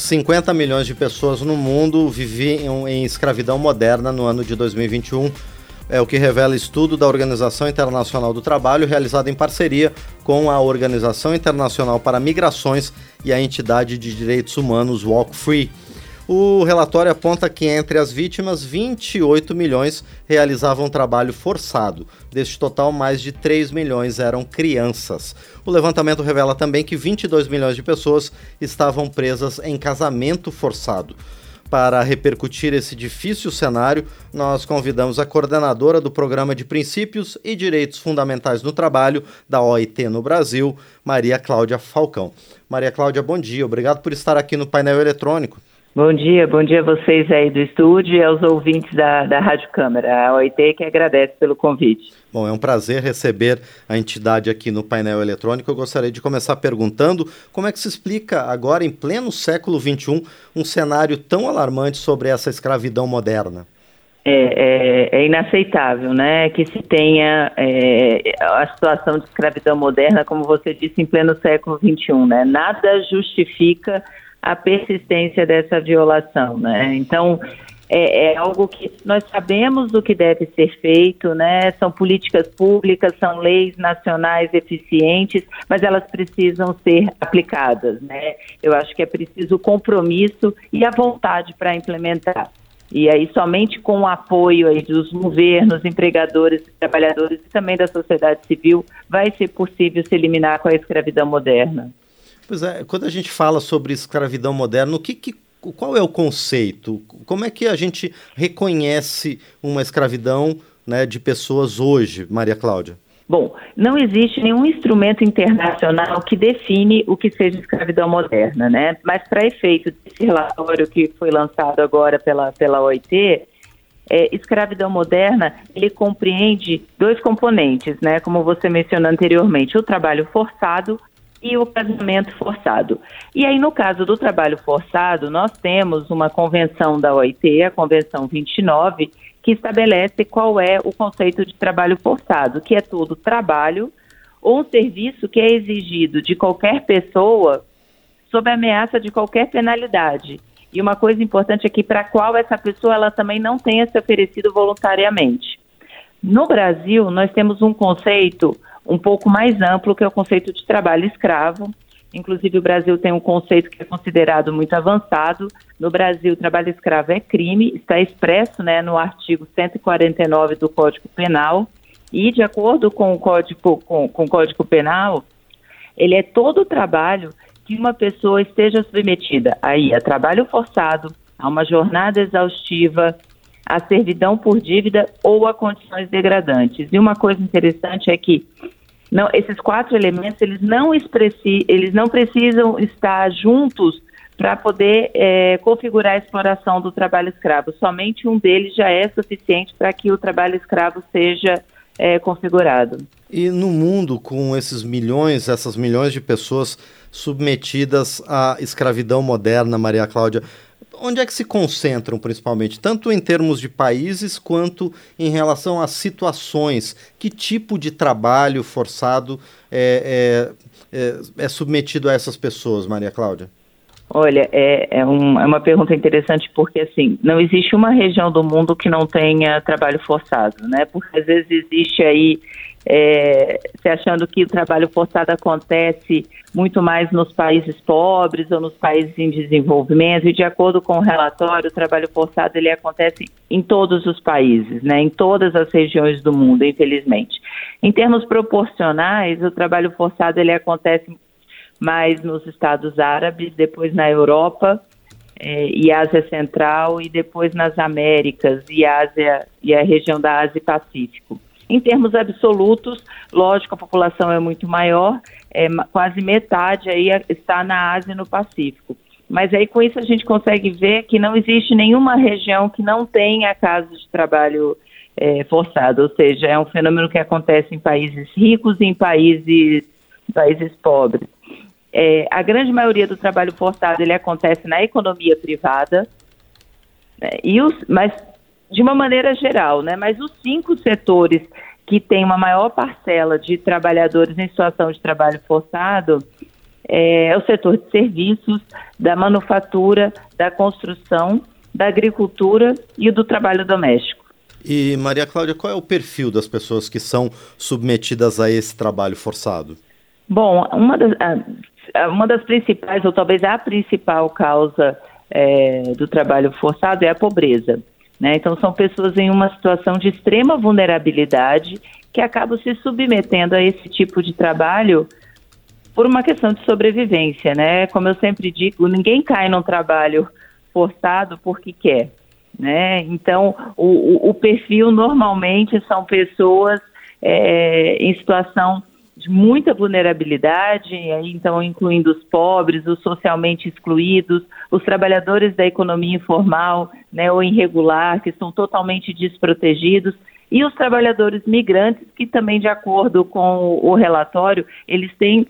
50 milhões de pessoas no mundo viviam em escravidão moderna no ano de 2021. É o que revela estudo da Organização Internacional do Trabalho, realizado em parceria com a Organização Internacional para Migrações e a entidade de direitos humanos Walk Free. O relatório aponta que entre as vítimas, 28 milhões realizavam trabalho forçado. Deste total, mais de 3 milhões eram crianças. O levantamento revela também que 22 milhões de pessoas estavam presas em casamento forçado. Para repercutir esse difícil cenário, nós convidamos a coordenadora do Programa de Princípios e Direitos Fundamentais no Trabalho da OIT no Brasil, Maria Cláudia Falcão. Maria Cláudia, bom dia. Obrigado por estar aqui no painel eletrônico. Bom dia, bom dia a vocês aí do estúdio e aos ouvintes da, da Rádio Câmara, a OIT que agradece pelo convite. Bom, é um prazer receber a entidade aqui no painel eletrônico. Eu gostaria de começar perguntando como é que se explica agora, em pleno século XXI, um cenário tão alarmante sobre essa escravidão moderna. É, é, é, inaceitável, né, que se tenha é, a situação de escravidão moderna, como você disse, em pleno século XXI, né? Nada justifica a persistência dessa violação, né? Então, é, é, algo que nós sabemos do que deve ser feito, né? São políticas públicas, são leis nacionais eficientes, mas elas precisam ser aplicadas, né? Eu acho que é preciso o compromisso e a vontade para implementar. E aí somente com o apoio aí dos governos, empregadores, trabalhadores e também da sociedade civil vai ser possível se eliminar com a escravidão moderna. Pois é, quando a gente fala sobre escravidão moderna, o que, que qual é o conceito? Como é que a gente reconhece uma escravidão né, de pessoas hoje, Maria Cláudia? Bom, não existe nenhum instrumento internacional que define o que seja escravidão moderna, né? Mas para efeito desse relatório que foi lançado agora pela, pela OIT, é, escravidão moderna, ele compreende dois componentes, né? Como você mencionou anteriormente, o trabalho forçado e o casamento forçado. E aí, no caso do trabalho forçado, nós temos uma convenção da OIT, a Convenção 29, que estabelece qual é o conceito de trabalho forçado, que é todo trabalho ou um serviço que é exigido de qualquer pessoa sob ameaça de qualquer penalidade. E uma coisa importante aqui, para qual essa pessoa ela também não tenha se oferecido voluntariamente. No Brasil, nós temos um conceito um pouco mais amplo, que é o conceito de trabalho escravo. Inclusive, o Brasil tem um conceito que é considerado muito avançado. No Brasil, trabalho escravo é crime, está expresso né, no artigo 149 do Código Penal. E, de acordo com o Código, com, com o Código Penal, ele é todo o trabalho que uma pessoa esteja submetida aí a trabalho forçado, a uma jornada exaustiva, a servidão por dívida ou a condições degradantes. E uma coisa interessante é que não, esses quatro elementos eles não, expressi, eles não precisam estar juntos para poder é, configurar a exploração do trabalho escravo. Somente um deles já é suficiente para que o trabalho escravo seja é, configurado. E no mundo, com esses milhões, essas milhões de pessoas submetidas à escravidão moderna, Maria Cláudia, onde é que se concentram principalmente, tanto em termos de países quanto em relação às situações? Que tipo de trabalho forçado é, é, é, é submetido a essas pessoas, Maria Cláudia? Olha, é, é, um, é, uma pergunta interessante porque, assim, não existe uma região do mundo que não tenha trabalho forçado, né? Porque às vezes existe aí é, se achando que o trabalho forçado acontece muito mais nos países pobres ou nos países em desenvolvimento e de acordo com o relatório o trabalho forçado ele acontece em todos os países, né, em todas as regiões do mundo, infelizmente. Em termos proporcionais, o trabalho forçado ele acontece mais nos Estados Árabes, depois na Europa é, e Ásia Central e depois nas Américas e Ásia e a região da Ásia e Pacífico. Em termos absolutos, lógico, a população é muito maior, é, quase metade aí está na Ásia e no Pacífico. Mas aí com isso a gente consegue ver que não existe nenhuma região que não tenha casos de trabalho é, forçado, ou seja, é um fenômeno que acontece em países ricos e em países, países pobres. É, a grande maioria do trabalho forçado ele acontece na economia privada, né, e os, mas de uma maneira geral, né? Mas os cinco setores que têm uma maior parcela de trabalhadores em situação de trabalho forçado é o setor de serviços, da manufatura, da construção, da agricultura e do trabalho doméstico. E Maria Cláudia, qual é o perfil das pessoas que são submetidas a esse trabalho forçado? Bom, uma das, uma das principais, ou talvez a principal causa é, do trabalho forçado é a pobreza. Né? Então, são pessoas em uma situação de extrema vulnerabilidade que acabam se submetendo a esse tipo de trabalho por uma questão de sobrevivência, né? Como eu sempre digo, ninguém cai num trabalho forçado porque quer, né? Então, o, o perfil normalmente são pessoas é, em situação de muita vulnerabilidade, então incluindo os pobres, os socialmente excluídos, os trabalhadores da economia informal, né, ou irregular, que estão totalmente desprotegidos, e os trabalhadores migrantes, que também, de acordo com o relatório, eles têm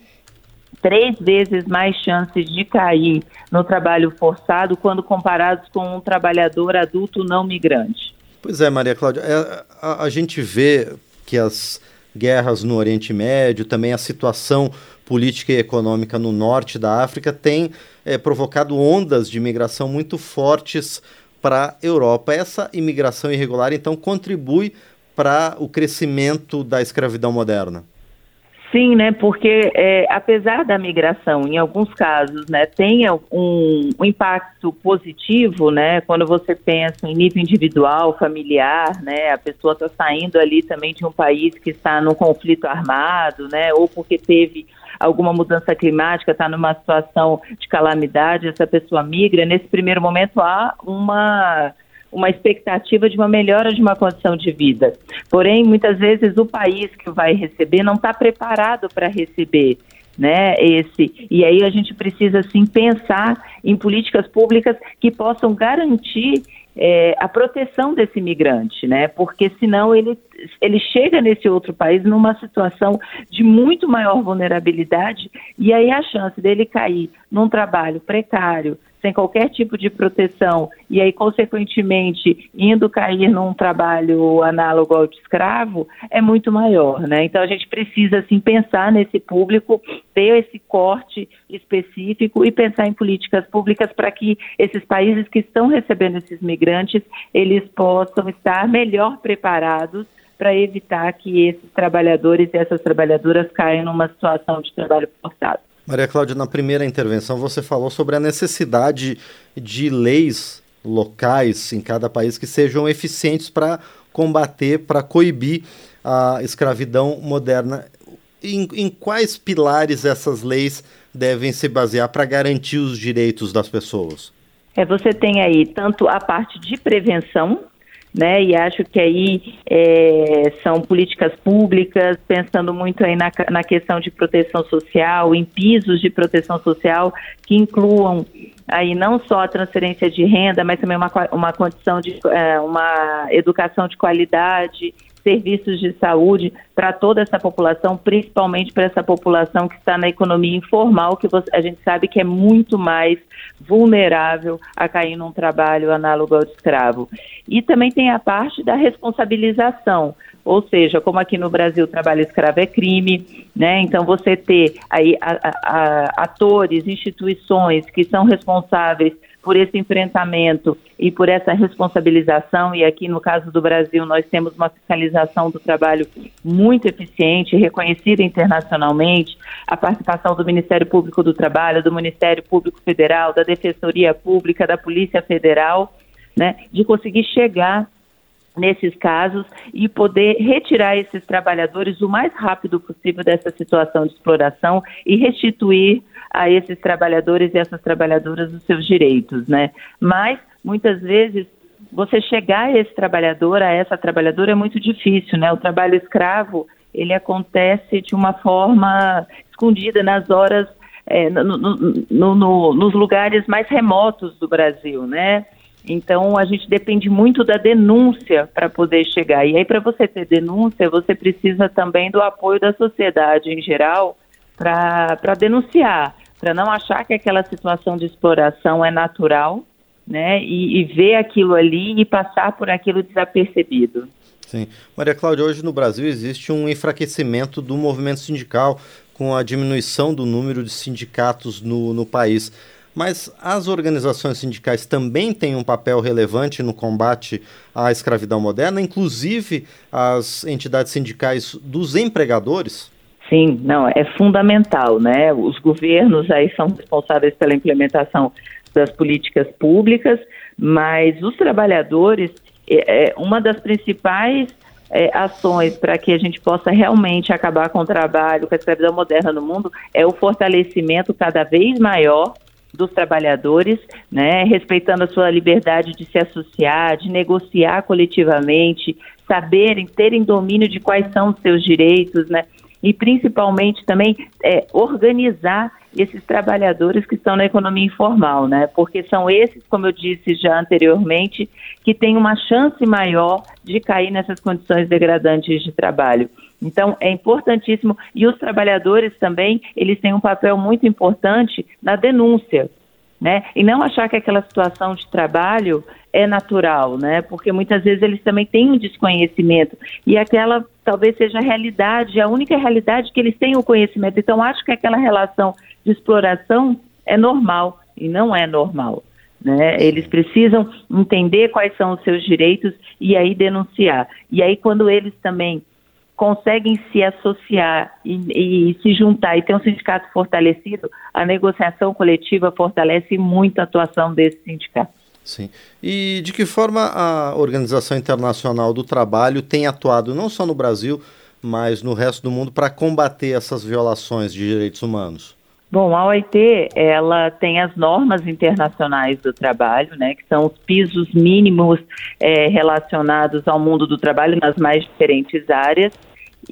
três vezes mais chances de cair no trabalho forçado quando comparados com um trabalhador adulto não migrante. Pois é, Maria Cláudia, é, a, a gente vê que as guerras no Oriente Médio, também a situação política e econômica no norte da África tem é, provocado ondas de imigração muito fortes para a Europa. Essa imigração irregular, então, contribui para o crescimento da escravidão moderna. Sim, né? Porque é, apesar da migração, em alguns casos, né, tenha um, um, impacto positivo, né? Quando você pensa em nível individual, familiar, né? A pessoa está saindo ali também de um país que está num conflito armado, né? Ou porque teve alguma mudança climática, está numa situação de calamidade, essa pessoa migra. Nesse primeiro momento há uma uma expectativa de uma melhora de uma condição de vida. Porém, muitas vezes o país que vai receber não está preparado para receber. Né, esse e aí a gente precisa sim pensar em políticas públicas que possam garantir é, a proteção desse imigrante, né? Porque senão ele, ele chega nesse outro país numa situação de muito maior vulnerabilidade e aí a chance dele cair num trabalho precário, sem qualquer tipo de proteção e aí, consequentemente, indo cair num trabalho análogo ao de escravo, é muito maior, né? Então, a gente precisa, assim, pensar nesse público, ter esse corte específico e pensar em políticas públicas para que esses países que estão recebendo esses migrantes, eles possam estar melhor preparados para evitar que esses trabalhadores e essas trabalhadoras caiam numa situação de trabalho forçado. Maria Cláudia, na primeira intervenção você falou sobre a necessidade de leis locais em cada país que sejam eficientes para combater, para coibir a escravidão moderna. Em, em, quais pilares essas leis devem se basear para garantir os direitos das pessoas? É, você tem aí tanto a parte de prevenção, né? E acho que aí é, são políticas públicas, pensando muito aí na, na questão de proteção social, em pisos de proteção social que incluam aí não só a transferência de renda, mas também uma, uma condição de é, uma educação de qualidade, serviços de saúde para toda essa população, principalmente para essa população que está na economia informal, que a gente sabe que é muito mais vulnerável a cair num trabalho análogo ao escravo. E também tem a parte da responsabilização, ou seja, como aqui no Brasil o trabalho escravo é crime, né? Então você ter aí a, a, a, atores, instituições que são responsáveis por esse enfrentamento e por essa responsabilização. E aqui no caso do Brasil, nós temos uma fiscalização do trabalho muito eficiente, reconhecida internacionalmente, a participação do Ministério Público do Trabalho, do Ministério Público Federal, da Defensoria Pública, da Polícia Federal, né, de conseguir chegar nesses casos e poder retirar esses trabalhadores o mais rápido possível dessa situação de exploração e restituir a esses trabalhadores e essas trabalhadoras os seus direitos, né? Mas muitas vezes você chegar a esse trabalhador, a essa trabalhadora é muito difícil, né? O trabalho escravo ele acontece de uma forma escondida nas horas, é, no, no, no, nos lugares mais remotos do Brasil, né? Então, a gente depende muito da denúncia para poder chegar. E aí, para você ter denúncia, você precisa também do apoio da sociedade em geral para denunciar, para não achar que aquela situação de exploração é natural, né? E, e ver aquilo ali e passar por aquilo desapercebido. Sim. Maria Cláudia, hoje no Brasil existe um enfraquecimento do movimento sindical com a diminuição do número de sindicatos no, no país. Mas as organizações sindicais também têm um papel relevante no combate à escravidão moderna, inclusive as entidades sindicais dos empregadores? Sim, não, é fundamental, né? Os governos aí são responsáveis pela implementação das políticas públicas, mas os trabalhadores, é, é uma das principais é, ações para que a gente possa realmente acabar com o trabalho, com a escravidão moderna no mundo, é o fortalecimento cada vez maior dos trabalhadores, né, respeitando a sua liberdade de se associar, de negociar coletivamente, saberem, terem domínio de quais são os seus direitos, né, e principalmente também é, organizar esses trabalhadores que estão na economia informal, né? Porque são esses, como eu disse já anteriormente, que têm uma chance maior de cair nessas condições degradantes de trabalho. Então, é importantíssimo. E os trabalhadores também, eles têm um papel muito importante na denúncia, né? E não achar que aquela situação de trabalho é natural, né? Porque muitas vezes eles também têm um desconhecimento e aquela talvez seja a realidade, a única realidade que eles têm o conhecimento. Então, acho que aquela relação de exploração é normal e não é normal. Né? Eles precisam entender quais são os seus direitos e aí denunciar. E aí, quando eles também conseguem se associar e, e, se juntar e ter um sindicato fortalecido, a negociação coletiva fortalece muito a atuação desse sindicato. Sim. E de que forma a Organização Internacional do Trabalho tem atuado não só no Brasil, mas no resto do mundo para combater essas violações de direitos humanos? Bom, a OIT, ela tem as normas internacionais do trabalho, né, que são os pisos mínimos é, relacionados ao mundo do trabalho nas mais diferentes áreas.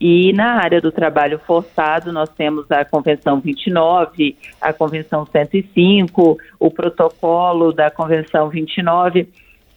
E na área do trabalho forçado, nós temos a Convenção 29, a Convenção 105, o protocolo da Convenção 29.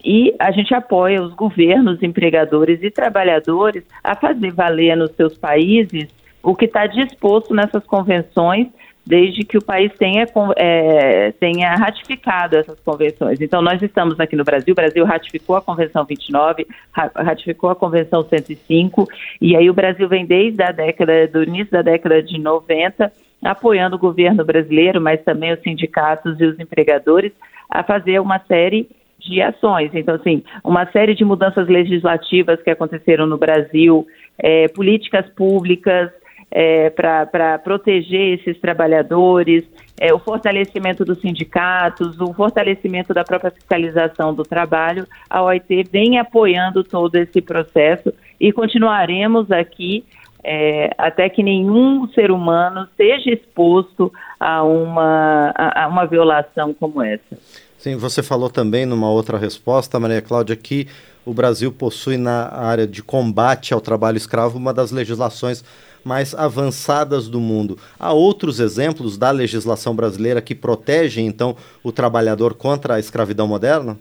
E a gente apoia os governos, empregadores e trabalhadores a fazer valer nos seus países o que está disposto nessas convenções desde que o país tenha, é, tenha ratificado essas convenções. Então, nós estamos aqui no Brasil, o Brasil ratificou a Convenção 29, ratificou a Convenção 105, e aí o Brasil vem desde a década, do início da década de 90, apoiando o governo brasileiro, mas também os sindicatos e os empregadores, a fazer uma série de ações. Então, assim, uma série de mudanças legislativas que aconteceram no Brasil, é, políticas públicas, é, para proteger esses trabalhadores, é, o fortalecimento dos sindicatos, o fortalecimento da própria fiscalização do trabalho, a OIT vem apoiando todo esse processo e continuaremos aqui é, até que nenhum ser humano seja exposto a uma, a, a uma violação como essa. Sim, você falou também numa outra resposta, Maria Cláudia, que o Brasil possui na área de combate ao trabalho escravo uma das legislações mais avançadas do mundo. Há outros exemplos da legislação brasileira que protegem, então, o trabalhador contra a escravidão moderna?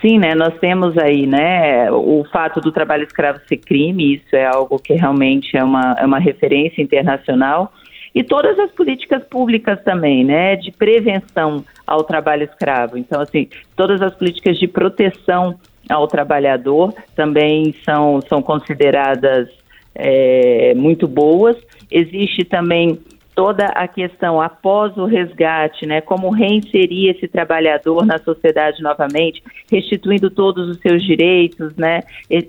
Sim, né? Nós temos aí, né, o fato do trabalho escravo ser crime, isso é algo que realmente é uma, é uma referência internacional. E todas as políticas públicas também, né, de prevenção ao trabalho escravo. Então, assim, todas as políticas de proteção ao trabalhador também são, são consideradas é, muito boas. Existe também toda a questão após o resgate, né, como reinserir esse trabalhador na sociedade novamente, restituindo todos os seus direitos, né,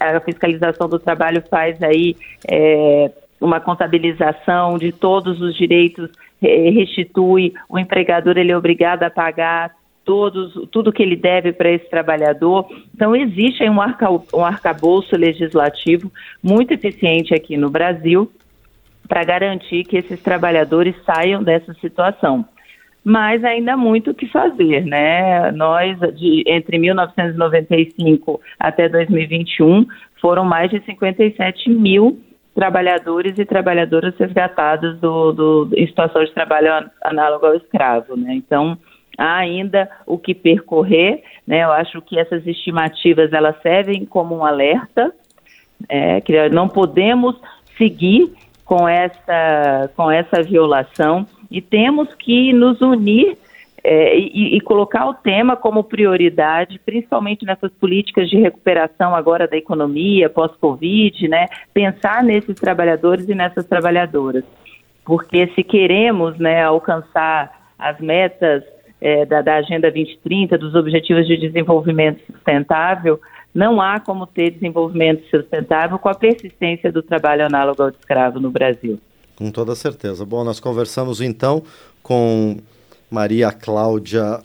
a fiscalização do trabalho faz aí é, uma contabilização de todos os direitos, restitui, o empregador ele é obrigado a pagar todos, tudo que ele deve para esse trabalhador. Então, existe um, arca, um arcabouço legislativo muito eficiente aqui no Brasil para garantir que esses trabalhadores saiam dessa situação. Mas ainda há muito o que fazer, né? Nós, de, entre 1995 até 2021, foram mais de 57 mil trabalhadores e trabalhadoras resgatados do, do, em situação de trabalho análogo ao escravo, né? Então, há ainda o que percorrer, né? Eu acho que essas estimativas elas servem como um alerta, é, que não podemos seguir com essa com essa violação e temos que nos unir é, e, e, colocar o tema como prioridade, principalmente nessas políticas de recuperação agora da economia, pós-Covid, né? Pensar nesses trabalhadores e nessas trabalhadoras. Porque se queremos né, alcançar as metas é, da, da Agenda 2030, dos Objetivos de Desenvolvimento Sustentável, não há como ter desenvolvimento sustentável com a persistência do trabalho análogo ao escravo no Brasil. Com toda certeza. Bom, nós conversamos então com Maria Cláudia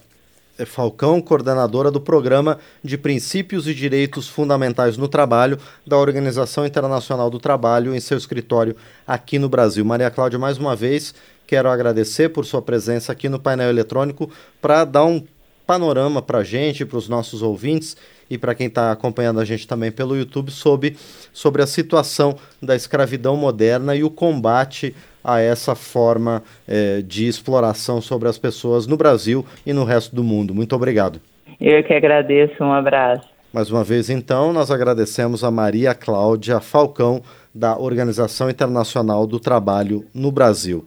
Falcão, coordenadora do Programa de Princípios e Direitos Fundamentais no Trabalho da Organização Internacional do Trabalho, em seu escritório aqui no Brasil. Maria Cláudia, mais uma vez, quero agradecer por sua presença aqui no painel eletrônico para dar um panorama para a gente, para os nossos ouvintes e para quem está acompanhando a gente também pelo YouTube sobre, sobre a situação da escravidão moderna e o combate a essa forma é, de exploração sobre as pessoas no Brasil e no resto do mundo. Muito obrigado. Eu que agradeço, um abraço. Mais uma vez, então, nós agradecemos a Maria Cláudia Falcão, da Organização Internacional do Trabalho no Brasil.